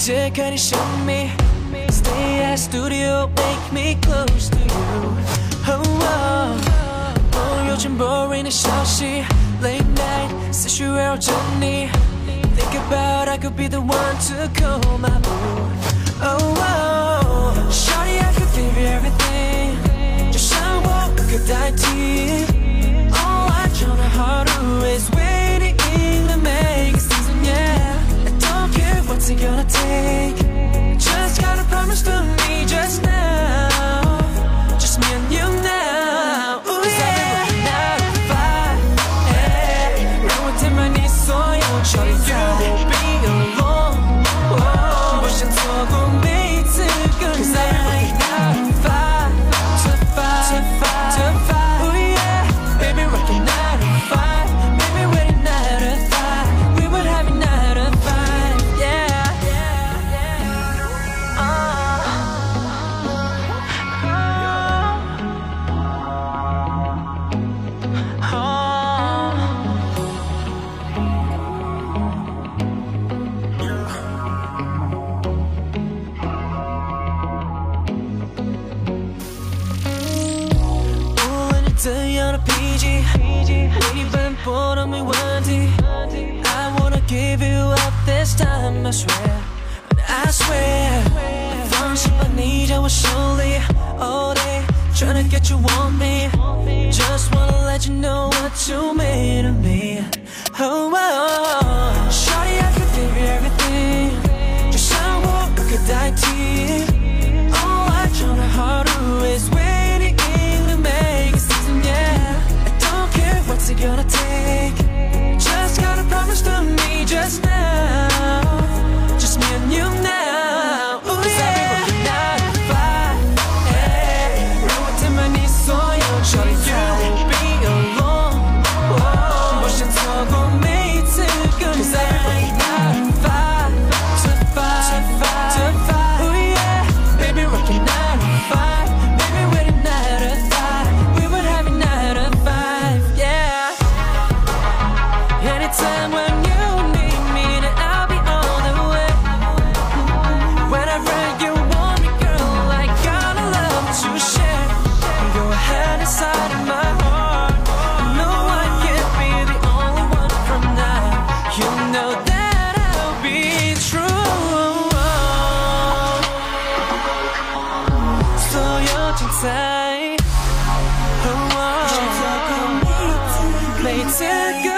take any show me Stay at studio make me close to you oh, oh. 뭐 요즘 boring消息 Late night 스슈해로 전니 Think about I could be the one to call my boo Oh, oh. Shawty I could give you everything A PG Waiting for me one day I wanna give you up this time I swear. I swear First I need you surely. All day Trying to get you on me. Just wanna let you know what you mean say, oh, oh, oh, oh, oh,